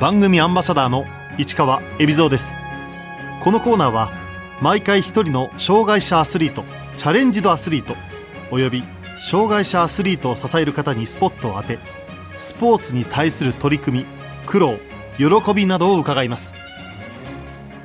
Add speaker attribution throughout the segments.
Speaker 1: 番組アンバサダーの市川恵比蔵です。このコーナーは毎回一人の障害者アスリートチャレンジドアスリートおよび障害者アスリートを支える方にスポットを当てスポーツに対する取り組み苦労喜びなどを伺います。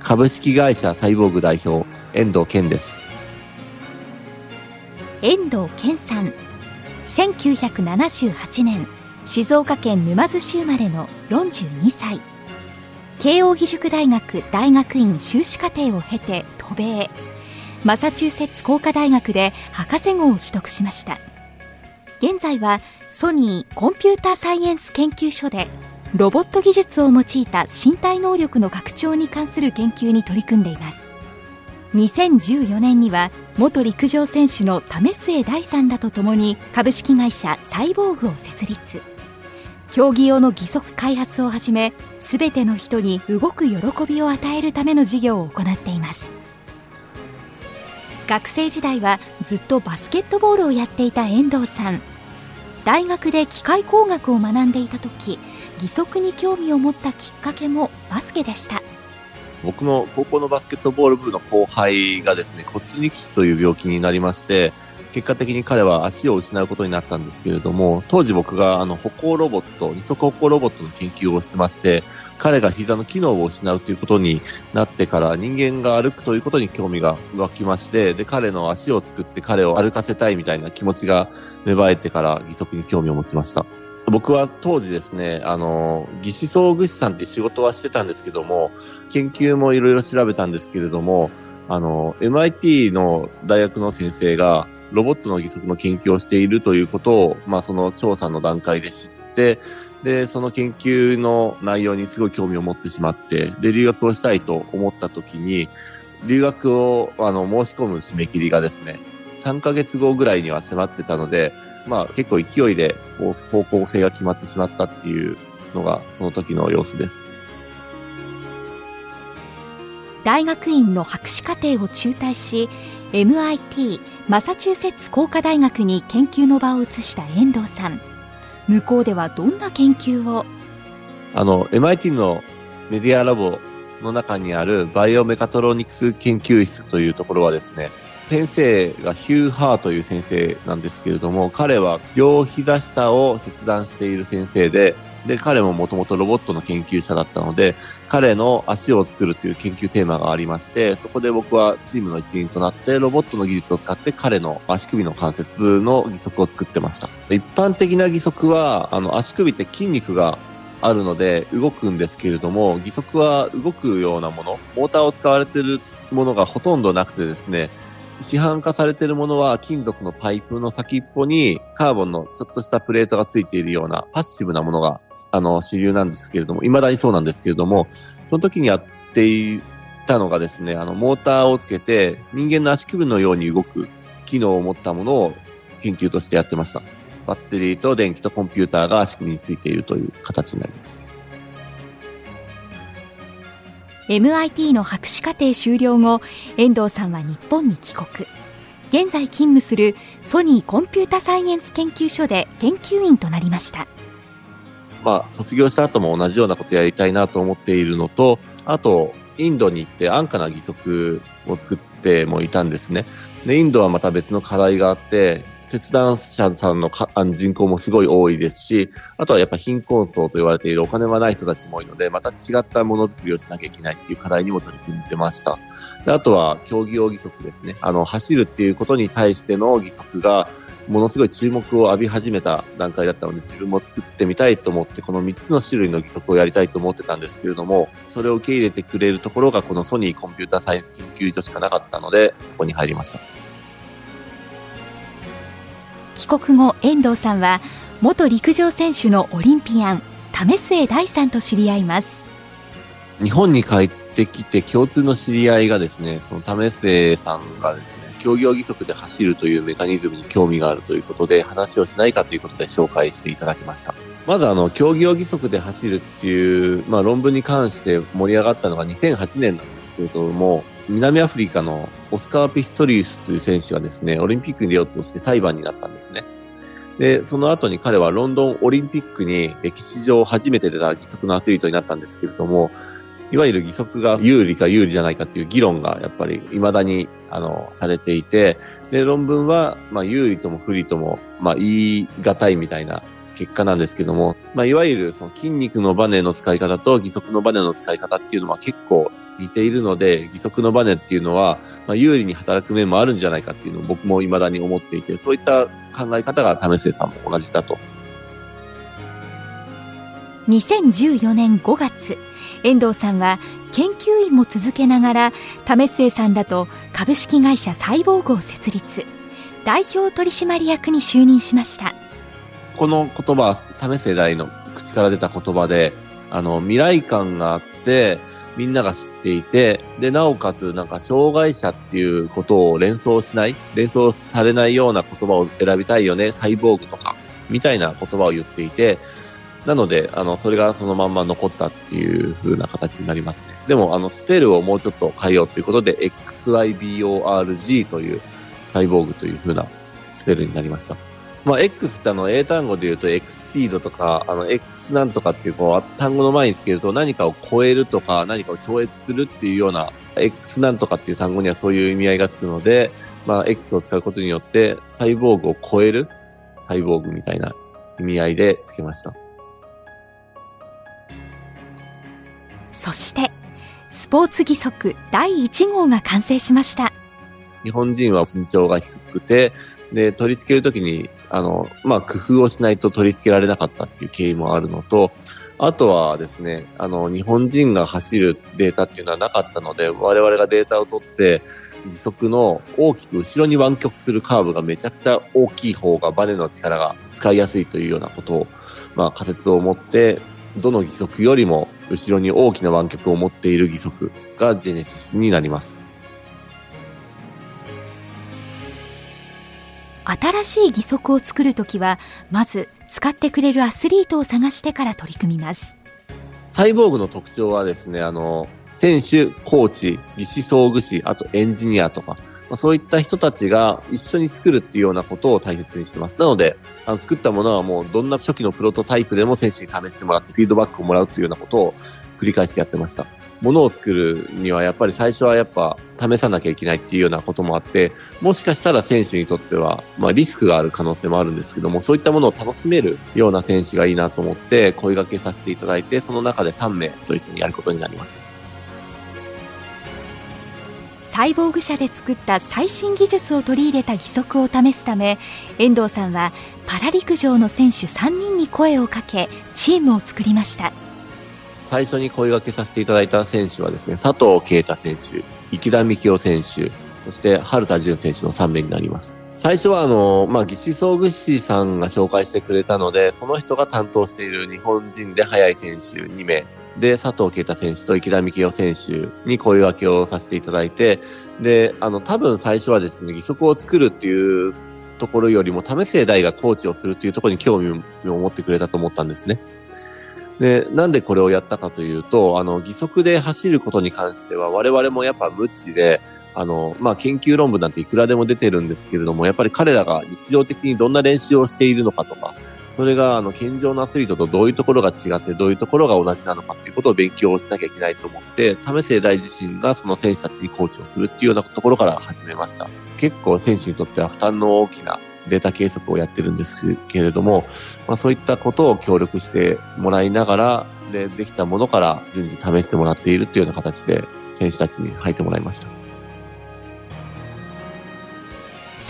Speaker 2: 株式会社サイボーグ代表遠藤健です。
Speaker 3: 遠藤健さん1978年静岡県沼津市生まれの42歳。慶應義塾大学大学院修士課程を経て渡米。マサチューセッツ工科大学で博士号を取得しました。現在はソニーコンピューターサイエンス研究所でロボット技術を用いた身体能力の拡張に関する研究に取り組んでいます。2014年には元陸上選手の為末大さんらとともに株式会社サイボーグを設立。競技用の義足開発をはじめ全ての人に動く喜びを与えるための事業を行っています。学生時代はずっとバスケットボールをやっていた遠藤さん。大学で機械工学を学んでいた時義足に興味を持ったきっかけもバスケでした。
Speaker 2: 僕の高校のバスケットボール部の後輩がですね、骨肉腫という病気になりまして、結果的に彼は足を失うことになったんですけれども、当時僕があの歩行ロボット、二足歩行ロボットの研究をしてまして、彼が膝の機能を失うということになってから人間が歩くということに興味が湧きまして、で、彼の足を作って彼を歩かせたいみたいな気持ちが芽生えてから義足に興味を持ちました。僕は当時ですね、あの、技師総具師さんって仕事はしてたんですけども、研究もいろいろ調べたんですけれども、あの、MIT の大学の先生が、ロボットの義足の研究をしているということを、まあその調査の段階で知って、で、その研究の内容にすごい興味を持ってしまって、で、留学をしたいと思った時に、留学をあの申し込む締め切りがですね、3ヶ月後ぐらいには迫ってたので、まあ結構勢いでこう方向性が決まってしまったっていうのがその時の様子です。
Speaker 3: 大学院の博士課程を中退し MIT マサチューセッツ工科大学に研究の場を移した遠藤さん。向こうではどんな研究を？
Speaker 2: あの MIT のメディアラボの中にあるバイオメカトロニクス研究室というところはですね先生がヒュー・ハーという先生なんですけれども、彼は両膝下を切断している先生で、で、彼ももともとロボットの研究者だったので、彼の足を作るという研究テーマがありまして、そこで僕はチームの一員となって、ロボットの技術を使って彼の足首の関節の義足を作ってました。一般的な義足は、あの、足首って筋肉があるので動くんですけれども、義足は動くようなもの、モーターを使われてるものがほとんどなくてですね、市販化されているものは金属のパイプの先っぽにカーボンのちょっとしたプレートがついているようなパッシブなものが、あの、主流なんですけれども、未だにそうなんですけれども、その時にやっていたのがですね、あの、モーターをつけて人間の足首のように動く機能を持ったものを研究としてやってました。バッテリーと電気とコンピューターが足首についているという形になります。
Speaker 3: MIT の博士課程修了後遠藤さんは日本に帰国現在勤務するソニーコンピュータサイエンス研究所で研究員となりました
Speaker 2: まあ、卒業した後も同じようなことやりたいなと思っているのと、あと、インドに行って安価な義足を作ってもいたんですね。で、インドはまた別の課題があって、切断者さんのかあの人口もすごい多いですし、あとはやっぱ貧困層と言われているお金はない人たちも多いので、また違ったものづくりをしなきゃいけないっていう課題にも取り組んでました。であとは競技用義足ですね。あの、走るっていうことに対しての義足が、ものすごい注目を浴び始めた段階だったので、自分も作ってみたいと思って、この3つの種類の義足をやりたいと思ってたんですけれども、それを受け入れてくれるところが、このソニーコンピュータサイエンス研究所しかなかったので、そこに入りました。
Speaker 3: 帰国後遠藤さんは元陸上選手のオリンピアン為末大さんと知り合います。
Speaker 2: 日本に帰ってきて共通の知り合いがですねその為末さんがですね競技用義足で走るというメカニズムに興味があるということで話をしないかということで紹介していただきました。まずあの競技用義足で走るっていう、まあ、論文に関して盛り上がったのが2008年なんですけれども南アフリカのオスカー・ピストリウスという選手がですね、オリンピックに出ようとして裁判になったんですね。で、その後に彼はロンドンオリンピックに歴史上初めて出た義足のアスリートになったんですけれども、いわゆる義足が有利か有利じゃないかっていう議論がやっぱり未だに、あの、されていて、で、論文は、まあ、有利とも不利とも、まあ、言い難いみたいな結果なんですけども、まあ、いわゆるその筋肉のバネの使い方と義足のバネの使い方っていうのは結構似ているので、義足のバネっていうのは、まあ、有利に働く面もあるんじゃないかっていうのを僕も未だに思っていて、そういった考え方が為末さんも同じだと。
Speaker 3: 2014年5月、遠藤さんは研究員も続けながら為末さんらと株式会社サイボーグを設立代表取締役に就任しました
Speaker 2: この言葉は為末大の口から出た言葉であの未来感があってみんなが知っていて、で、なおかつ、なんか、障害者っていうことを連想しない、連想されないような言葉を選びたいよね、サイボーグとか、みたいな言葉を言っていて、なので、あの、それがそのまんま残ったっていう風な形になりますね。でも、あの、スペルをもうちょっと変えようということで、XYBORG というサイボーグという風なスペルになりました。まあ、X ってあの、英単語で言うと、エクシードとか、あの、X なんとかっていう、こう、単語の前につけると何かを超えるとか、何かを超越するっていうような、X なんとかっていう単語にはそういう意味合いがつくので、まあ、X を使うことによって、サイボーグを超えるサイボーグみたいな意味合いでつけました。
Speaker 3: そして、スポーツ義足第1号が完成しました。
Speaker 2: 日本人は身長が低くて、で、取り付けるときに、あの、まあ、工夫をしないと取り付けられなかったっていう経緯もあるのと、あとはですね、あの、日本人が走るデータっていうのはなかったので、我々がデータを取って、義足の大きく後ろに湾曲するカーブがめちゃくちゃ大きい方がバネの力が使いやすいというようなことを、まあ、仮説を持って、どの義足よりも後ろに大きな湾曲を持っている義足がジェネシスになります。
Speaker 3: 新しい義足を作るときはまず使ってくれるアスリートを探してから取り組みます
Speaker 2: サイボーグの特徴はですねあの選手コーチ技師装具士あとエンジニアとかまあ、そういった人たちが一緒に作るっていうようなことを大切にしてます。なので、あの作ったものはもうどんな初期のプロトタイプでも選手に試してもらってフィードバックをもらうっていうようなことを繰り返しやってました。ものを作るにはやっぱり最初はやっぱ試さなきゃいけないっていうようなこともあって、もしかしたら選手にとっては、まあリスクがある可能性もあるんですけども、そういったものを楽しめるような選手がいいなと思って声掛けさせていただいて、その中で3名と一緒にやることになりました。
Speaker 3: サイボーグ社で作った最新技術を取り入れた義足を試すため遠藤さんはパラ陸上の選手3人に声をかけチームを作りました
Speaker 2: 最初に声掛けさせていただいた選手はですね、佐藤啓太選手、池田幹夫選手、そして春田淳選手の3名になります。最初はあの、まあ、技師総具師さんが紹介してくれたので、その人が担当している日本人で速い選手2名で、佐藤啓太選手と池田幹夫選手に声掛けをさせていただいて、で、あの、多分最初はですね、義足を作るっていうところよりも、為末大がコーチをするっていうところに興味を持ってくれたと思ったんですね。で、なんでこれをやったかというと、あの、義足で走ることに関しては、我々もやっぱ無知で、あの、まあ、研究論文なんていくらでも出てるんですけれども、やっぱり彼らが日常的にどんな練習をしているのかとか、それが、あの、健常なアスリートとどういうところが違って、どういうところが同じなのかっていうことを勉強しなきゃいけないと思って、為末大自身がその選手たちにコーチをするっていうようなところから始めました。結構選手にとっては負担の大きなデータ計測をやってるんですけれども、まあ、そういったことを協力してもらいながら、で、できたものから順次試してもらっているっていうような形で選手たちに入ってもらいました。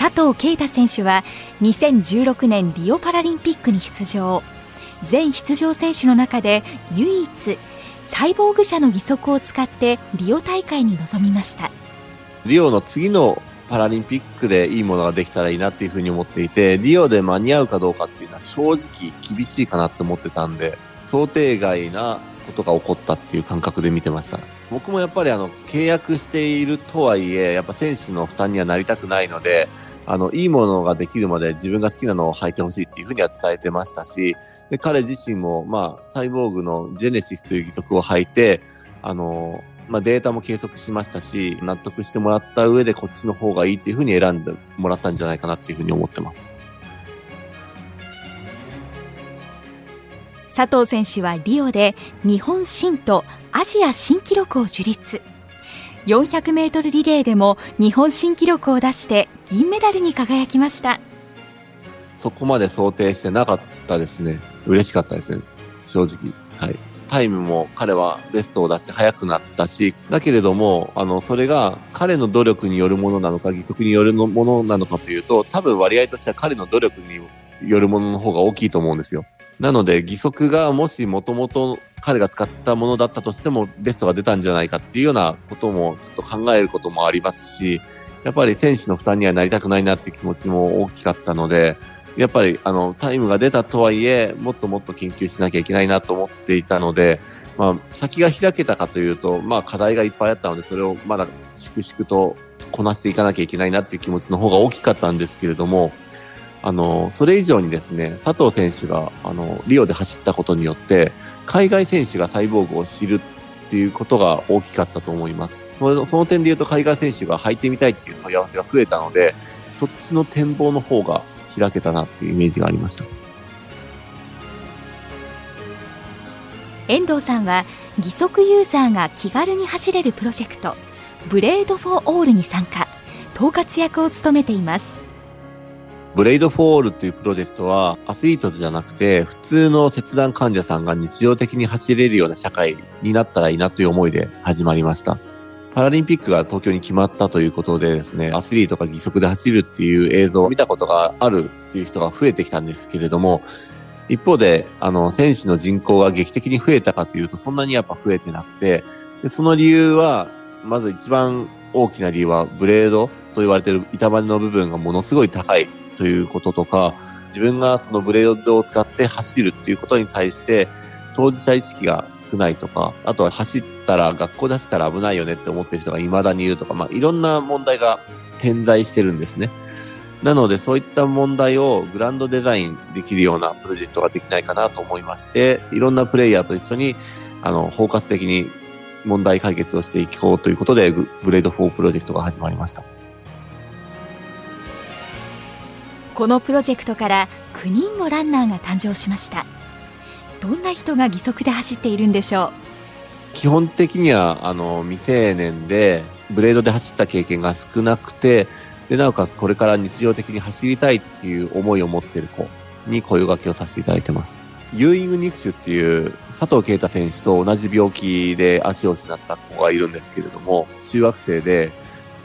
Speaker 3: 佐藤圭太選手は2016年リオパラリンピックに出場全出場選手の中で唯一サイボーグ社の義足を使ってリオ大会に臨みました
Speaker 2: リオの次のパラリンピックでいいものができたらいいなっていうふうに思っていて、リオで間に合うかどうかっていうのは正直厳しいかなって思ってたんで、想定外なことが起こったっていう感覚で見てました。僕もやっぱりあの、契約しているとはいえ、やっぱ選手の負担にはなりたくないので、あの、いいものができるまで自分が好きなのを履いてほしいっていうふうには伝えてましたし、で、彼自身も、まあ、サイボーグのジェネシスという義足を履いて、あの、まあ、データも計測しましたし、納得してもらった上でこっちの方がいいっていうふうに選んでもらったんじゃないかなっていうふうに思ってます。
Speaker 3: 佐藤選手はリオで日本新とアジア新記録を樹立400メートルリレーでも日本新記録を出して銀メダルに輝きました
Speaker 2: そこまで想定してなかったですね。嬉しかったですね。正直。はい。タイムも彼はベストを出して速くなったし、だけれども、あの、それが彼の努力によるものなのか、義足によるものなのかというと、多分割合としては彼の努力によるものの方が大きいと思うんですよ。なので、義足がもしもともと彼が使ったものだったとしても、ベストが出たんじゃないかっていうようなこともちょっと考えることもありますし、やっぱり選手の負担にはなりたくないなっていう気持ちも大きかったので、やっぱりあのタイムが出たとはいえ、もっともっと研究しなきゃいけないなと思っていたので、まあ、先が開けたかというと、まあ、課題がいっぱいあったので、それをまだ粛々とこなしていかなきゃいけないなっていう気持ちの方が大きかったんですけれども、あの、それ以上にですね、佐藤選手が、あの、リオで走ったことによって、海外選手がサイボーグを知るっていうことが大きかったと思います。そのその点で言うと、海外選手が履いてみたいっていう問い合わせが増えたので、そっちの展望の方が開けたなっていうイメージがありました。
Speaker 3: 遠藤さんは義足ユーザーが気軽に走れるプロジェクト Blade for Allに参加統括役を務めています
Speaker 2: Blade for Allっていうプロジェクトはアスリートじゃなくて普通の切断患者さんが日常的に走れるような社会になったらいいなという思いで始まりました。パラリンピックが東京に決まったということでですね、アスリートが義足で走るっていう映像を見たことがあるっていう人が増えてきたんですけれども、一方で、あの、選手の人口が劇的に増えたかというと、そんなにやっぱ増えてなくて、でその理由は、まず一番大きな理由は、ブレードと言われている板バネの部分がものすごい高いということとか、自分がそのブレードを使って走るっていうことに対して、当事者意識が少ないとか、あとは走ったら、学校出したら危ないよねって思ってる人が未だにいるとか、まあ、いろんな問題が点在してるんですね。なので、そういった問題をグランドデザインできるようなプロジェクトができないかなと思いまして、いろんなプレイヤーと一緒に、あの、包括的に問題解決をしていこうということで、ブレード4プロジェクトが始まりました。
Speaker 3: このプロジェクトから9人のランナーが誕生しました。どんな人が義足で走っているんでしょう？
Speaker 2: 基本的にはあの未成年でブレードで走った経験が少なくてでなおかつこれから日常的に走りたいっていう思いを持っている子に声掛けをさせていただいてます。ユーイング肉腫っていう佐藤啓太選手と同じ病気で足を失った子がいるんですけれども、中学生で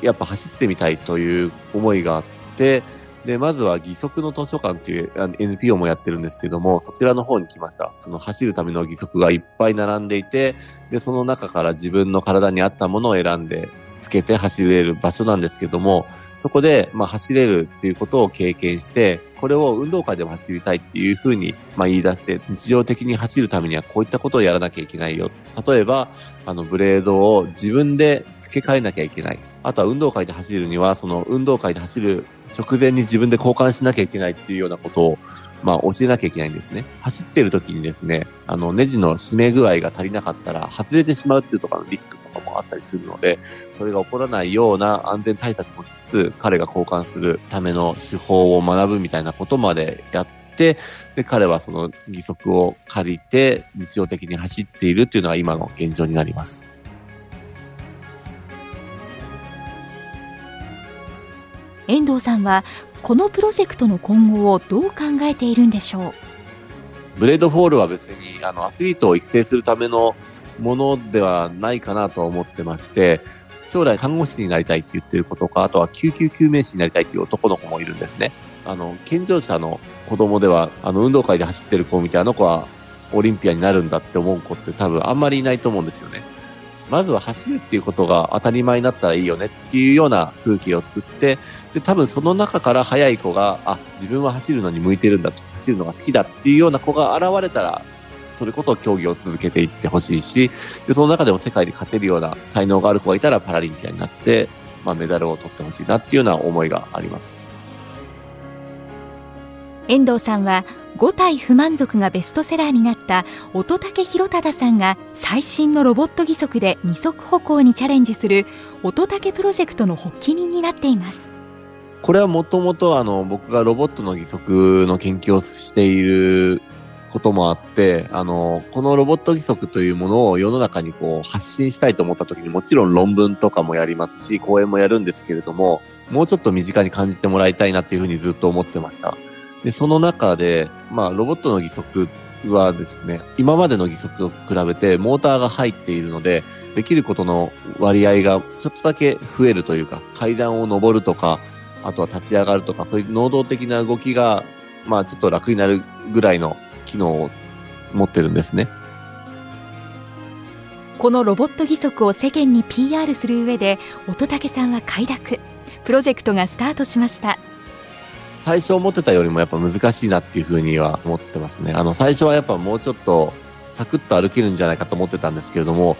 Speaker 2: やっぱ走ってみたいという思いがあって、で、まずは義足の図書館っていう NPO もやってるんですけども、そちらの方に来ました。その走るための義足がいっぱい並んでいて、で、その中から自分の体に合ったものを選んで、つけて走れる場所なんですけども、そこで、まあ、走れるっていうことを経験して、これを運動会でも走りたいっていうふうに、まあ、言い出して、日常的に走るためにはこういったことをやらなきゃいけないよ。例えば、あの、ブレードを自分で付け替えなきゃいけない。あとは運動会で走るには、その運動会で走る直前に自分で交換しなきゃいけないっていうようなことを、まあ、教えなきゃいけないんですね。走ってる時にですね、あの、ネジの締め具合が足りなかったら、外れてしまうっていうとかのリスクとかもあったりするので、それが起こらないような安全対策もしつつ、彼が交換するための手法を学ぶみたいなことまでやって、で、彼はその義足を借りて、日常的に走っているっていうのが今の現状になります。
Speaker 3: 遠藤さんはこのプロジェクトの今後をどう考えているんでしょ
Speaker 2: う？ Blade for Allは別にあのアスリートを育成するためのものではないかなと思ってまして、将来看護師になりたいって言ってる子とか、あとは救急救命士になりたいっていう男の子もいるんですね。あの、健常者の子供では、あの、運動会で走ってる子を見て、あの子はオリンピアンになるんだって思う子って多分あんまりいないと思うんですよね。まずは走るっていうことが当たり前になったらいいよねっていうような風景を作って、で、多分その中から早い子が、あ、自分は走るのに向いてるんだと、走るのが好きだっていうような子が現れたら、それこそ競技を続けていってほしいし、で、その中でも世界で勝てるような才能がある子がいたらパラリンピアになって、まあメダルを取ってほしいなっていうような思いがあります。
Speaker 3: 遠藤さんは5体不満足がベストセラーになった乙武宏忠さんが最新のロボット義足で二足歩行にチャレンジする乙武プロジェクトの発起人になっています
Speaker 2: これはもともとあの僕がロボットの義足の研究をしていることもあって、あの、このロボット義足というものを世の中にこう発信したいと思った時にもちろん論文とかもやりますし、講演もやるんですけれども、もうちょっと身近に感じてもらいたいなっていうふうにずっと思ってました。で、その中で、まあ、ロボットの義足はですね、今までの義足と比べてモーターが入っているので、できることの割合がちょっとだけ増えるというか、階段を上るとか、あとは立ち上がるとか、そういう能動的な動きが、まあちょっと楽になるぐらいの機能を持ってるんですね。
Speaker 3: このロボット義足を世間に PR する上で乙武さんは快諾プロジェクトがスタートしました
Speaker 2: 最初思ってたよりもやっぱ難しいなっていうふうには思ってますね。あの、最初はやっぱもうちょっとサクッと歩けるんじゃないかと思ってたんですけれども、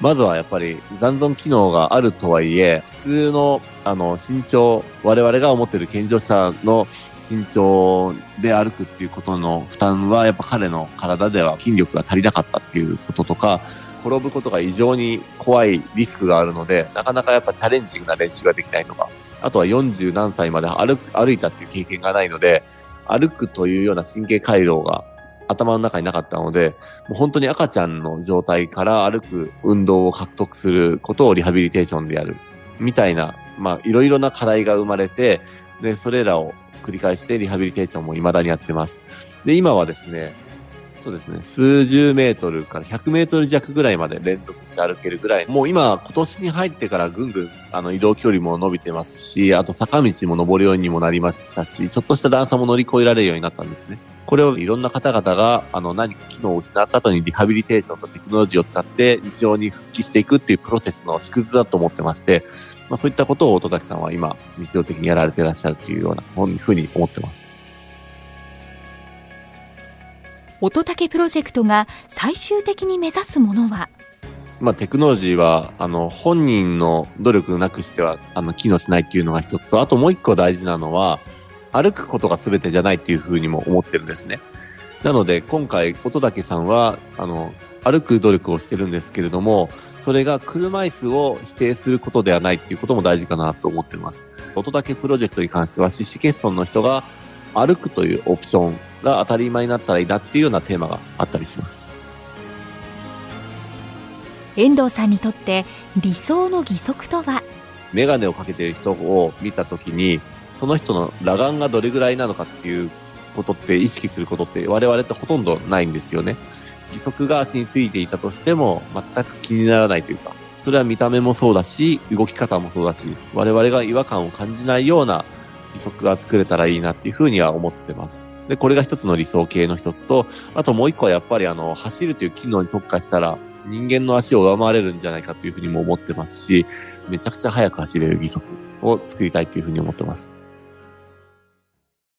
Speaker 2: まずはやっぱり残存機能があるとはいえ、普通の、あの、身長、我々が思ってる健常者の身長で歩くっていうことの負担は、やっぱ彼の体では筋力が足りなかったっていうこととか、転ぶことが異常に怖いリスクがあるので、なかなかやっぱチャレンジングな練習ができないとか、あとは40何歳まで歩歩いたっていう経験がないので、歩くというような神経回路が頭の中になかったので、もう本当に赤ちゃんの状態から歩く運動を獲得することをリハビリテーションでやる。みたいな、まあいろいろな課題が生まれて、で、それらを繰り返してリハビリテーションも未だにやってます。で、今はですね、そうですね、数十メートルから100メートル弱ぐらいまで連続して歩けるぐらい、もう今、今年に入ってからぐんぐんあの移動距離も伸びてますし、あと坂道も登るようにもなりましたし、ちょっとした段差も乗り越えられるようになったんですね。これをいろんな方々が、あの、何か機能を失った後にリハビリテーションとテクノロジーを使って日常に復帰していくっていうプロセスの縮図だと思ってまして、まあそういったことを音崎さんは今、日常的にやられてらっしゃるというようなふうに思ってます。
Speaker 3: 乙武プロジェクトが最終的に目指すものは？
Speaker 2: まあ、テクノロジーは、あの、本人の努力なくしては、あの、機能しないっていうのが一つと、あともう一個大事なのは、歩くことが全てじゃないっていうふうにも思ってるんですね。なので、今回、音竹さんは、あの、歩く努力をしてるんですけれども、それが車椅子を否定することではないっていうことも大事かなと思ってます。音竹プロジェクトに関しては、四肢欠損の人が歩くというオプションが当たり前になったらいいなっていうようなテーマがあったりします。
Speaker 3: 遠藤さんにとって理想の義足とは？
Speaker 2: メガネをかけている人を見たときに、その人の裸眼がどれぐらいなのかっていうことって意識することって我々ってほとんどないんですよね。義足が足についていたとしても全く気にならないというか、それは見た目もそうだし、動き方もそうだし、我々が違和感を感じないような義足が作れたらいいなっていうふうには思ってます。で、これが一つの理想形の一つと、あともう一個はやっぱりあの、走るという機能に特化したら、人間の足を上回れるんじゃないかというふうにも思ってますし、めちゃくちゃ速く走れる義足を作りたいというふうに思ってます。